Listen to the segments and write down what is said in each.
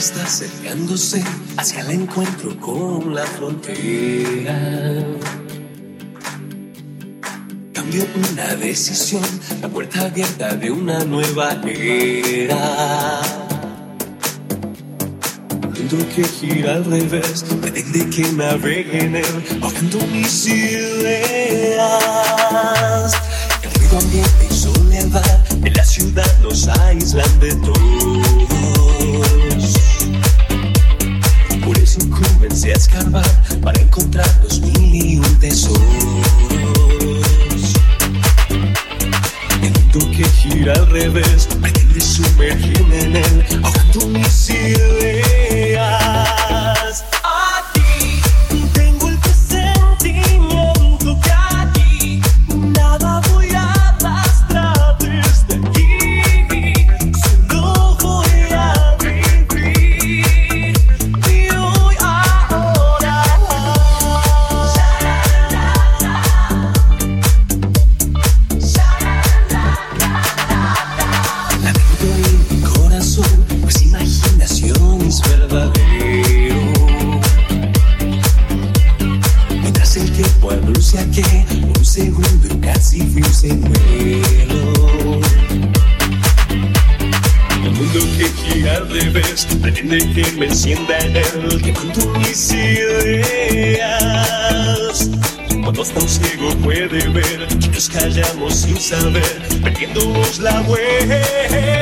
está acercándose hacia el encuentro con la frontera. Cambió una decisión, la puerta abierta de una nueva era. Un mundo que gira al revés, pretende que navegue en él, ahogando mis ideas. El ruido ambiente y soledad de la ciudad nos aíslan de todos. Comencé a escarbar para encontrar los mil y un tesoros. Mundo que gira al revés pretende sumergirme en él, ahogando mis ideas. Callamos sin saber, perdiéndonos la vuelta.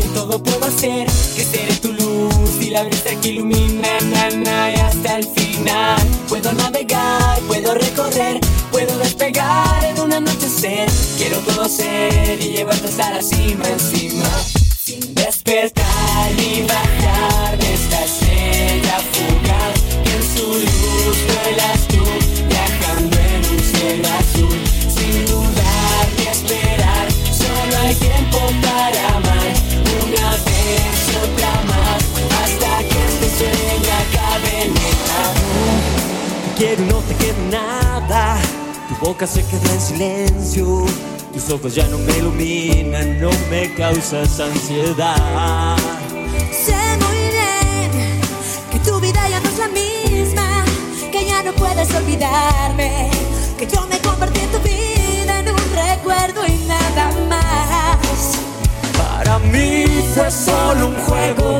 y todo puedo hacer. Que seré tu luz y la brisa que ilumina na, y hasta el final. Puedo navegar, puedo recorrer, puedo despegar en un anochecer. Quiero todo ser y llevarte hasta la cima encima. boca se queda en silencio, tus ojos ya no me iluminan, no me causas ansiedad. Sé muy bien que tu vida ya no es la misma, que ya no puedes olvidarme, que yo me convertí en tu vida en un recuerdo y nada más. Para mí fue solo un juego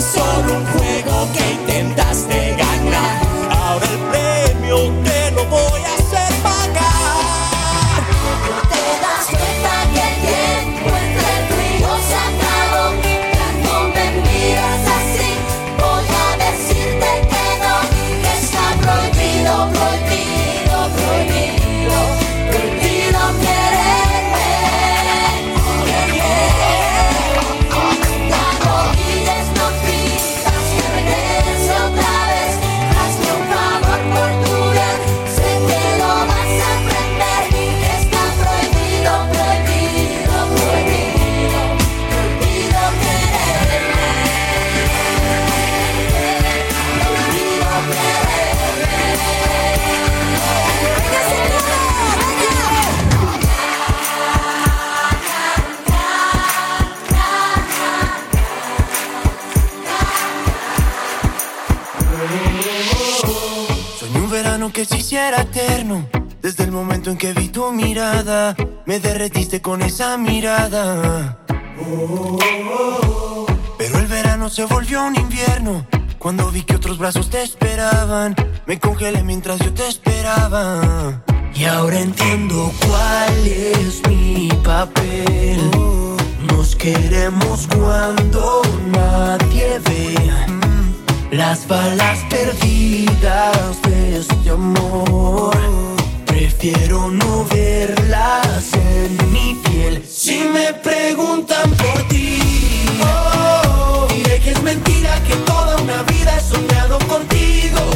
sobre um con esa mirada. Pero el verano se volvió un invierno. Cuando vi que otros brazos te esperaban, me congelé mientras yo te esperaba. Y ahora entiendo cuál es mi papel. Nos queremos cuando nadie ve las balas perdidas de este amor Prefiero no verlas en mi piel. Si me preguntan por ti, oh, oh, diré que es mentira que toda una vida he soñado contigo.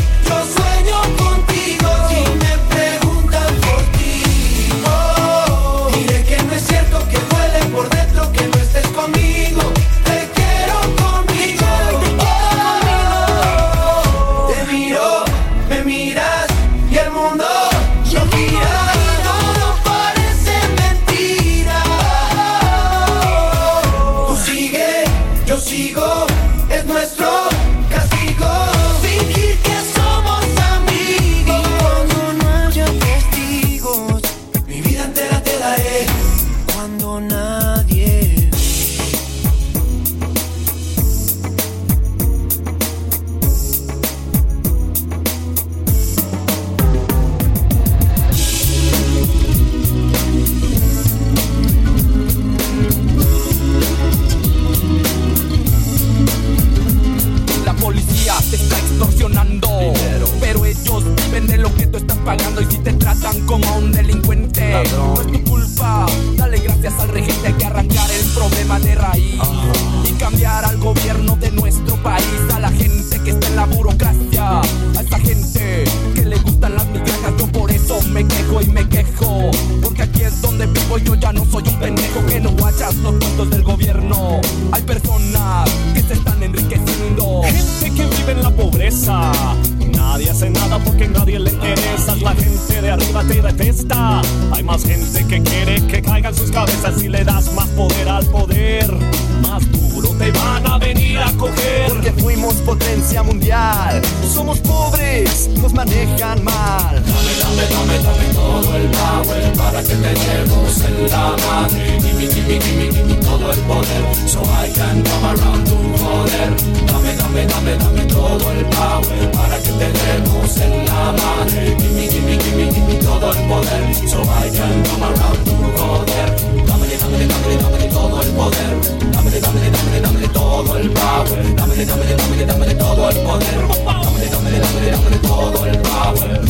Todo el poder, so I can come around tu poder. Dame, dame, dame, dame todo el poder. Dame, dame, dame, dame todo el power. Dame, dame, dame, dame todo el poder. Dame, dame, dame, dame todo el power.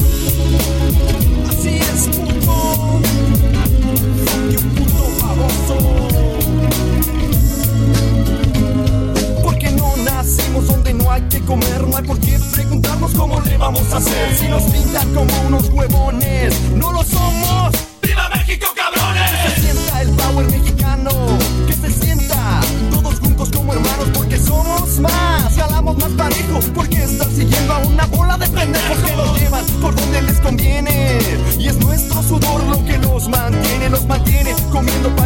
Así es, puto. Un puto baboso. Porque no nacimos donde no hay que comer, no hay por vamos a hacer. Si nos pintan como unos huevones, no lo somos. ¡Viva México, cabrones! Que se sienta el power mexicano, que se sienta todos juntos como hermanos porque somos más, jalamos más parejo porque están siguiendo a una bola de pendejos que nos llevan por donde les conviene y es nuestro sudor lo que nos mantiene, nos mantiene comiendo pan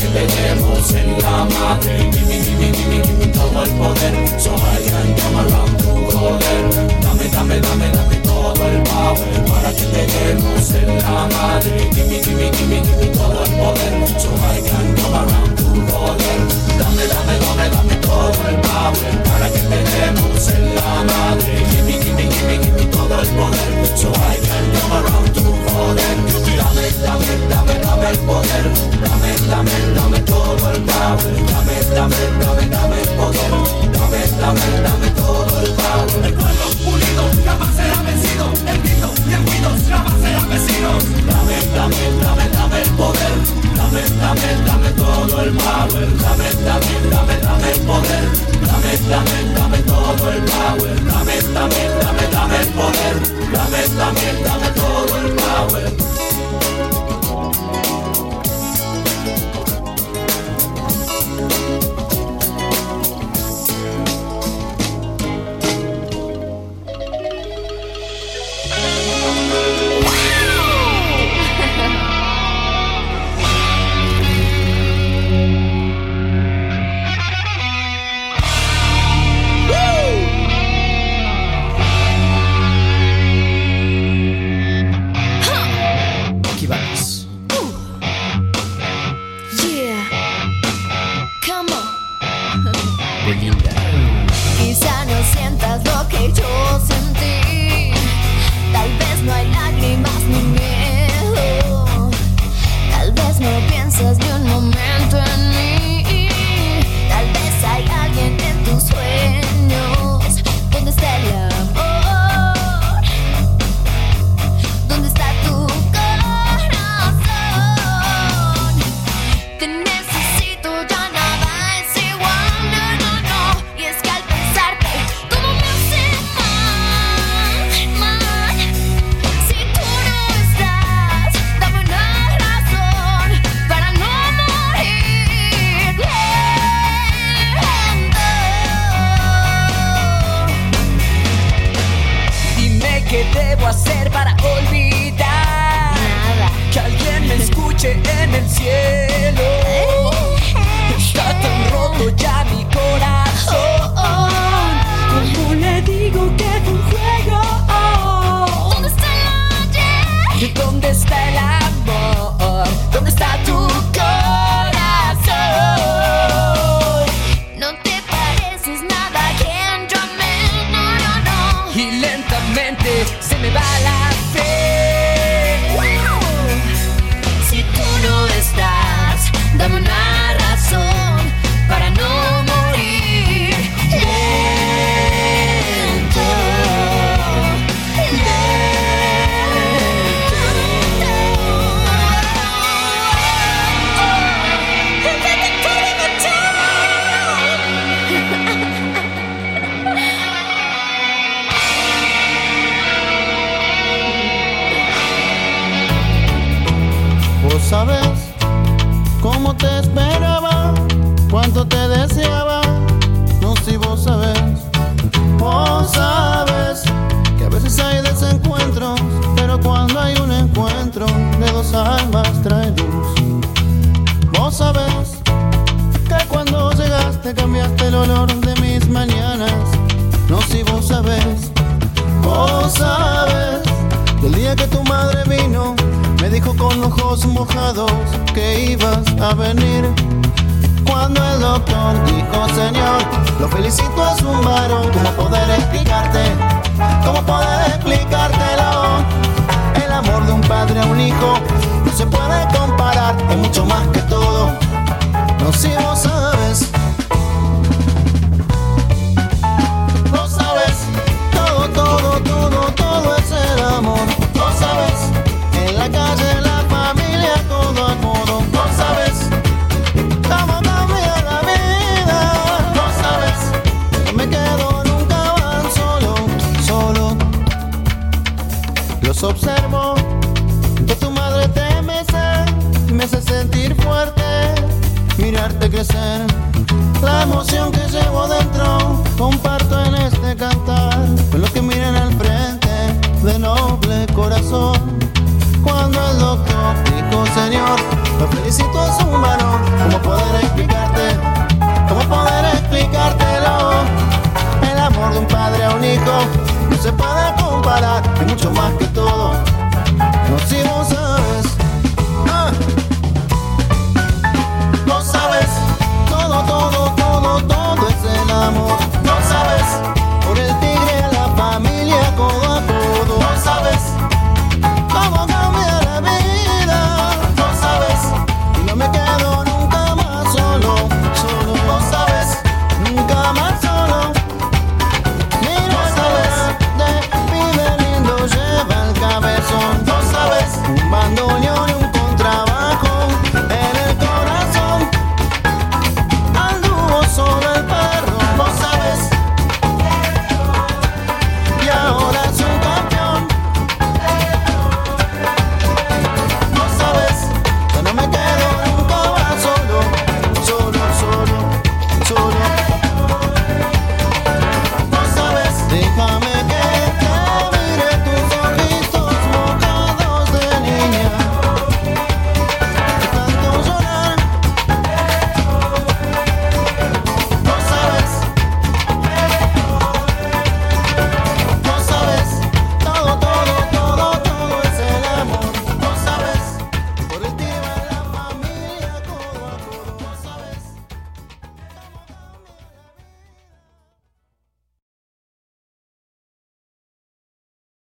que te demos en la madre. Gimme, gimme, gimme, gimme todo el poder, so I can come around poder. Dame, dame, dame, dame todo el power para que te demos en la madre. Gimme, gimme, gimme, gimme todo el poder, so I can come around dame, dame, dame Quizá no sientas lo que yo sentí. Tal vez no hay lágrimas me va